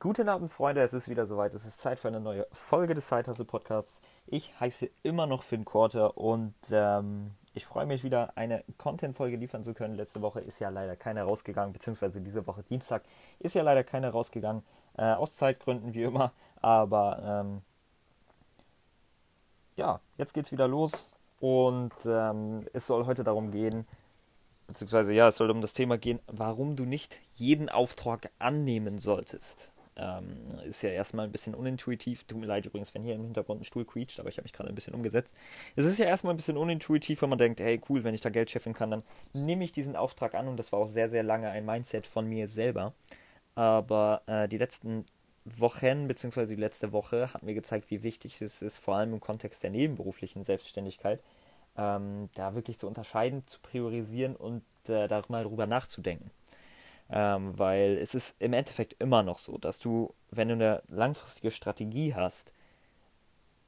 Guten Abend, Freunde. Es ist wieder soweit. Es ist Zeit für eine neue Folge des Zeithustle Podcasts. Ich heiße immer noch Finn Korte und ähm, ich freue mich wieder, eine Content-Folge liefern zu können. Letzte Woche ist ja leider keine rausgegangen, beziehungsweise diese Woche Dienstag ist ja leider keine rausgegangen. Äh, aus Zeitgründen wie immer. Aber ähm, ja, jetzt geht's wieder los und ähm, es soll heute darum gehen, beziehungsweise ja, es soll um das Thema gehen, warum du nicht jeden Auftrag annehmen solltest. Ähm, ist ja erstmal ein bisschen unintuitiv. Tut mir leid übrigens, wenn hier im Hintergrund ein Stuhl quietscht, aber ich habe mich gerade ein bisschen umgesetzt. Es ist ja erstmal ein bisschen unintuitiv, wenn man denkt, hey cool, wenn ich da Geld scheffeln kann, dann nehme ich diesen Auftrag an und das war auch sehr, sehr lange ein Mindset von mir selber. Aber äh, die letzten Wochen, beziehungsweise die letzte Woche, hat mir gezeigt, wie wichtig es ist, vor allem im Kontext der nebenberuflichen Selbstständigkeit, ähm, da wirklich zu unterscheiden, zu priorisieren und äh, darüber nachzudenken. Ähm, weil es ist im Endeffekt immer noch so, dass du, wenn du eine langfristige Strategie hast,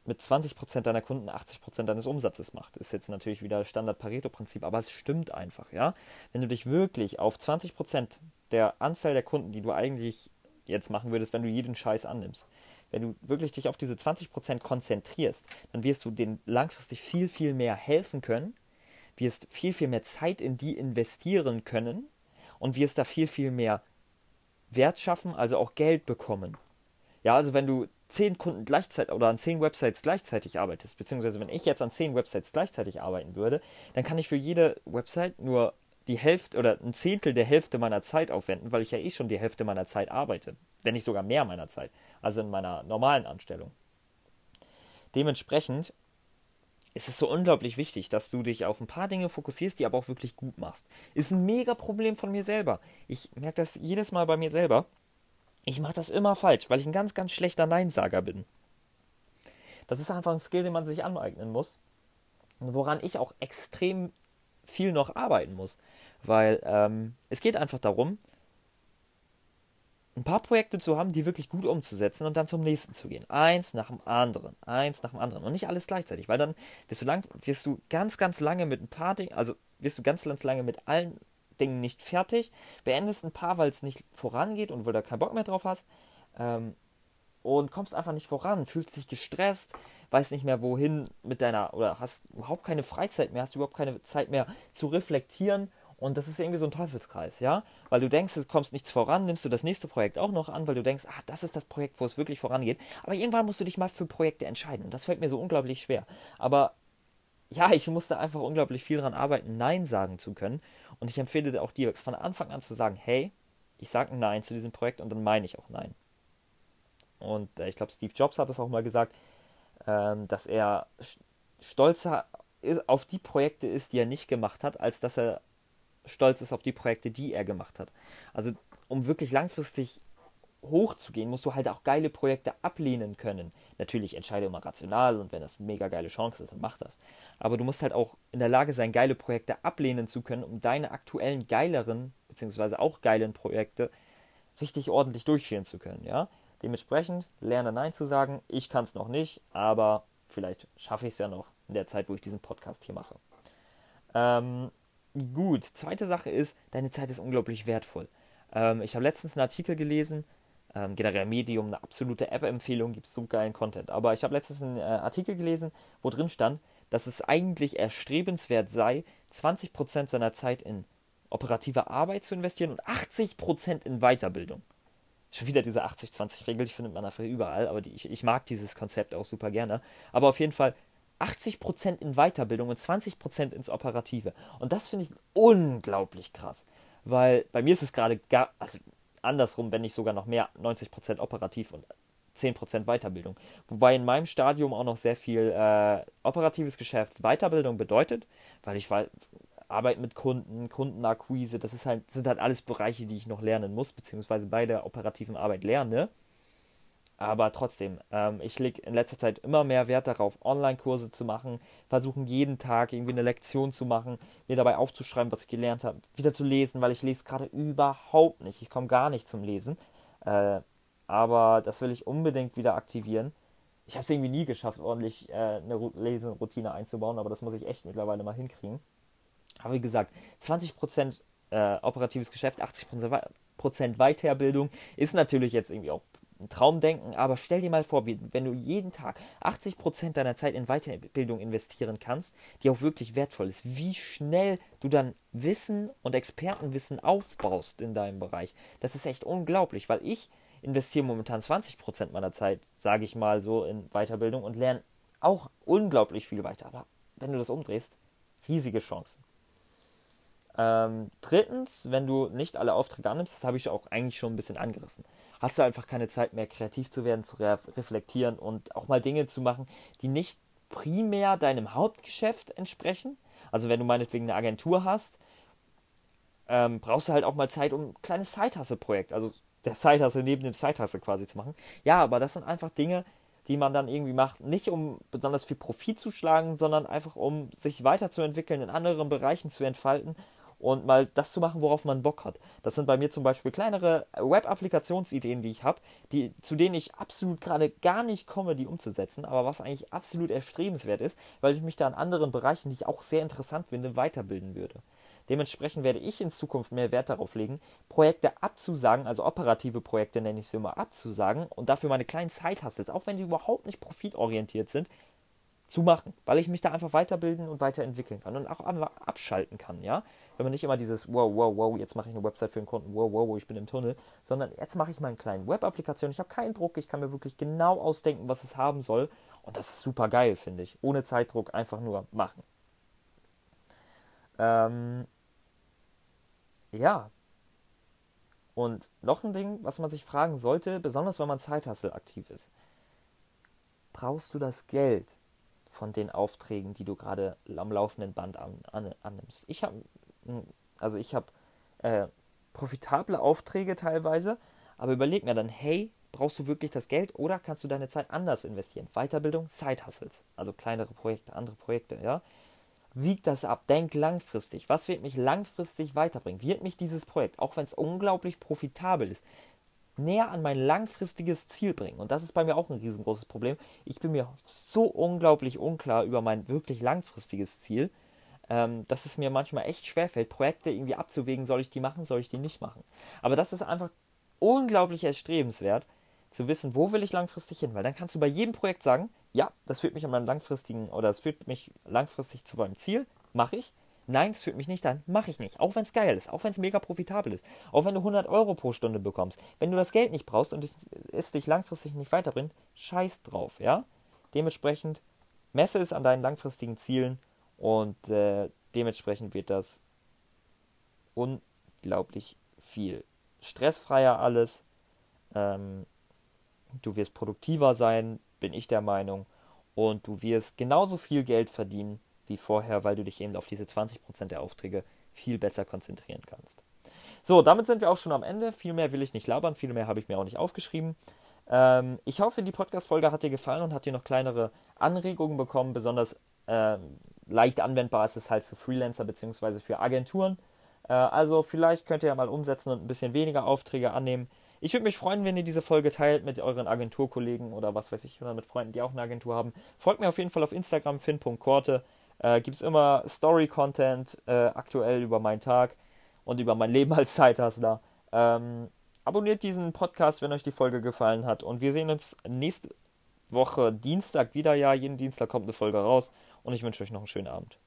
mit 20% deiner Kunden 80% deines Umsatzes macht. Ist jetzt natürlich wieder Standard-Pareto-Prinzip, aber es stimmt einfach, ja. Wenn du dich wirklich auf 20% der Anzahl der Kunden, die du eigentlich jetzt machen würdest, wenn du jeden Scheiß annimmst, wenn du wirklich dich auf diese 20% konzentrierst, dann wirst du denen langfristig viel, viel mehr helfen können, wirst viel, viel mehr Zeit in die investieren können und wirst da viel, viel mehr Wert schaffen, also auch Geld bekommen. Ja, also wenn du zehn Kunden gleichzeitig oder an zehn Websites gleichzeitig arbeitest, beziehungsweise wenn ich jetzt an zehn Websites gleichzeitig arbeiten würde, dann kann ich für jede Website nur die Hälfte oder ein Zehntel der Hälfte meiner Zeit aufwenden, weil ich ja eh schon die Hälfte meiner Zeit arbeite, wenn nicht sogar mehr meiner Zeit, also in meiner normalen Anstellung. Dementsprechend ist es so unglaublich wichtig, dass du dich auf ein paar Dinge fokussierst, die aber auch wirklich gut machst. Ist ein mega Problem von mir selber. Ich merke das jedes Mal bei mir selber. Ich mache das immer falsch, weil ich ein ganz, ganz schlechter Neinsager bin. Das ist einfach ein Skill, den man sich aneignen muss. Und woran ich auch extrem viel noch arbeiten muss. Weil ähm, es geht einfach darum, ein paar Projekte zu haben, die wirklich gut umzusetzen und dann zum nächsten zu gehen. Eins nach dem anderen, eins nach dem anderen und nicht alles gleichzeitig, weil dann wirst du, lang, wirst du ganz, ganz lange mit ein paar Dingen, also wirst du ganz, ganz lange mit allen Dingen nicht fertig, beendest ein paar, weil es nicht vorangeht und weil du da keinen Bock mehr drauf hast ähm, und kommst einfach nicht voran, fühlst dich gestresst, weißt nicht mehr wohin mit deiner, oder hast überhaupt keine Freizeit mehr, hast überhaupt keine Zeit mehr zu reflektieren und das ist irgendwie so ein Teufelskreis, ja? Weil du denkst, es kommst nichts voran, nimmst du das nächste Projekt auch noch an, weil du denkst, ah, das ist das Projekt, wo es wirklich vorangeht. Aber irgendwann musst du dich mal für Projekte entscheiden. Und das fällt mir so unglaublich schwer. Aber ja, ich musste einfach unglaublich viel daran arbeiten, Nein sagen zu können. Und ich empfehle auch dir von Anfang an zu sagen, hey, ich sage Nein zu diesem Projekt und dann meine ich auch Nein. Und äh, ich glaube, Steve Jobs hat das auch mal gesagt, ähm, dass er stolzer auf die Projekte ist, die er nicht gemacht hat, als dass er stolz ist auf die Projekte, die er gemacht hat. Also um wirklich langfristig hochzugehen, musst du halt auch geile Projekte ablehnen können. Natürlich entscheide immer rational und wenn das eine mega geile Chance ist, dann mach das. Aber du musst halt auch in der Lage sein, geile Projekte ablehnen zu können, um deine aktuellen geileren, beziehungsweise auch geilen Projekte richtig ordentlich durchführen zu können, ja. Dementsprechend lerne Nein zu sagen. Ich kann es noch nicht, aber vielleicht schaffe ich es ja noch in der Zeit, wo ich diesen Podcast hier mache. Ähm, Gut, zweite Sache ist, deine Zeit ist unglaublich wertvoll. Ähm, ich habe letztens einen Artikel gelesen, ähm, generell Medium, eine absolute App-Empfehlung, gibt so geilen Content. Aber ich habe letztens einen äh, Artikel gelesen, wo drin stand, dass es eigentlich erstrebenswert sei, 20% seiner Zeit in operative Arbeit zu investieren und 80% in Weiterbildung. Schon wieder diese 80-20-Regel, die findet man dafür überall, aber die, ich, ich mag dieses Konzept auch super gerne. Aber auf jeden Fall 80% in Weiterbildung und 20% ins Operative. Und das finde ich unglaublich krass. Weil bei mir ist es gerade gar, also andersrum, wenn nicht sogar noch mehr, 90% operativ und 10% Weiterbildung. Wobei in meinem Stadium auch noch sehr viel äh, operatives Geschäft Weiterbildung bedeutet, weil ich weil, Arbeit mit Kunden, Kundenakquise, das ist halt, sind halt alles Bereiche, die ich noch lernen muss, beziehungsweise bei der operativen Arbeit lerne. Aber trotzdem, ähm, ich lege in letzter Zeit immer mehr Wert darauf, Online-Kurse zu machen, versuchen jeden Tag irgendwie eine Lektion zu machen, mir dabei aufzuschreiben, was ich gelernt habe, wieder zu lesen, weil ich lese gerade überhaupt nicht. Ich komme gar nicht zum Lesen. Äh, aber das will ich unbedingt wieder aktivieren. Ich habe es irgendwie nie geschafft, ordentlich äh, eine Leseroutine einzubauen, aber das muss ich echt mittlerweile mal hinkriegen. Aber wie gesagt, 20% äh, operatives Geschäft, 80% 80% Weiterbildung ist natürlich jetzt irgendwie auch Traumdenken, aber stell dir mal vor, wenn du jeden Tag 80% deiner Zeit in Weiterbildung investieren kannst, die auch wirklich wertvoll ist, wie schnell du dann Wissen und Expertenwissen aufbaust in deinem Bereich. Das ist echt unglaublich, weil ich investiere momentan 20% meiner Zeit, sage ich mal so, in Weiterbildung und lerne auch unglaublich viel weiter. Aber wenn du das umdrehst, riesige Chancen. Ähm, drittens, wenn du nicht alle Aufträge annimmst, das habe ich auch eigentlich schon ein bisschen angerissen, hast du einfach keine Zeit mehr, kreativ zu werden, zu re reflektieren und auch mal Dinge zu machen, die nicht primär deinem Hauptgeschäft entsprechen. Also wenn du meinetwegen eine Agentur hast, ähm, brauchst du halt auch mal Zeit, um ein kleines Side-Hustle-Projekt, also der Side-Hustle neben dem Side-Hustle quasi zu machen. Ja, aber das sind einfach Dinge, die man dann irgendwie macht, nicht um besonders viel Profit zu schlagen, sondern einfach um sich weiterzuentwickeln, in anderen Bereichen zu entfalten und mal das zu machen, worauf man Bock hat. Das sind bei mir zum Beispiel kleinere Web-Applikationsideen, die ich habe, die, zu denen ich absolut gerade gar nicht komme, die umzusetzen, aber was eigentlich absolut erstrebenswert ist, weil ich mich da in anderen Bereichen, die ich auch sehr interessant finde, weiterbilden würde. Dementsprechend werde ich in Zukunft mehr Wert darauf legen, Projekte abzusagen, also operative Projekte nenne ich sie immer, abzusagen und dafür meine kleinen Side-Hustles, auch wenn die überhaupt nicht profitorientiert sind, zu machen, weil ich mich da einfach weiterbilden und weiterentwickeln kann und auch abschalten kann, ja. Wenn man nicht immer dieses wow, wow, wow, jetzt mache ich eine Website für einen Kunden, wow, wow, wow, ich bin im Tunnel, sondern jetzt mache ich mal eine kleine Web-Applikation, ich habe keinen Druck, ich kann mir wirklich genau ausdenken, was es haben soll und das ist super geil, finde ich. Ohne Zeitdruck einfach nur machen. Ähm, ja. Und noch ein Ding, was man sich fragen sollte, besonders wenn man Zeithassel aktiv ist. Brauchst du das Geld? Von den Aufträgen, die du gerade am laufenden Band an, an, annimmst. Ich habe also ich habe äh, profitable Aufträge teilweise, aber überleg mir dann, hey, brauchst du wirklich das Geld oder kannst du deine Zeit anders investieren? Weiterbildung, Zeithassels, also kleinere Projekte, andere Projekte, ja. Wieg das ab, denk langfristig. Was wird mich langfristig weiterbringen? Wird mich dieses Projekt, auch wenn es unglaublich profitabel ist, näher an mein langfristiges Ziel bringen. Und das ist bei mir auch ein riesengroßes Problem. Ich bin mir so unglaublich unklar über mein wirklich langfristiges Ziel, ähm, dass es mir manchmal echt schwerfällt, Projekte irgendwie abzuwägen, soll ich die machen, soll ich die nicht machen. Aber das ist einfach unglaublich erstrebenswert, zu wissen, wo will ich langfristig hin, weil dann kannst du bei jedem Projekt sagen, ja, das führt mich an meinem langfristigen oder das führt mich langfristig zu meinem Ziel, mache ich. Nein, es führt mich nicht an, mache ich nicht. Auch wenn es geil ist, auch wenn es mega profitabel ist, auch wenn du 100 Euro pro Stunde bekommst. Wenn du das Geld nicht brauchst und es dich langfristig nicht weiterbringt, scheiß drauf, ja? Dementsprechend messe es an deinen langfristigen Zielen und äh, dementsprechend wird das unglaublich viel. Stressfreier alles. Ähm, du wirst produktiver sein, bin ich der Meinung. Und du wirst genauso viel Geld verdienen wie vorher, weil du dich eben auf diese 20% der Aufträge viel besser konzentrieren kannst. So, damit sind wir auch schon am Ende. Viel mehr will ich nicht labern, viel mehr habe ich mir auch nicht aufgeschrieben. Ähm, ich hoffe, die Podcast-Folge hat dir gefallen und hat dir noch kleinere Anregungen bekommen. Besonders ähm, leicht anwendbar ist es halt für Freelancer bzw. für Agenturen. Äh, also vielleicht könnt ihr ja mal umsetzen und ein bisschen weniger Aufträge annehmen. Ich würde mich freuen, wenn ihr diese Folge teilt mit euren Agenturkollegen oder was weiß ich, oder mit Freunden, die auch eine Agentur haben. Folgt mir auf jeden Fall auf Instagram, fin.korte äh, gibt es immer Story-Content äh, aktuell über meinen Tag und über mein Leben als Zeithustler. Ähm, abonniert diesen Podcast, wenn euch die Folge gefallen hat. Und wir sehen uns nächste Woche Dienstag wieder. Ja, jeden Dienstag kommt eine Folge raus. Und ich wünsche euch noch einen schönen Abend.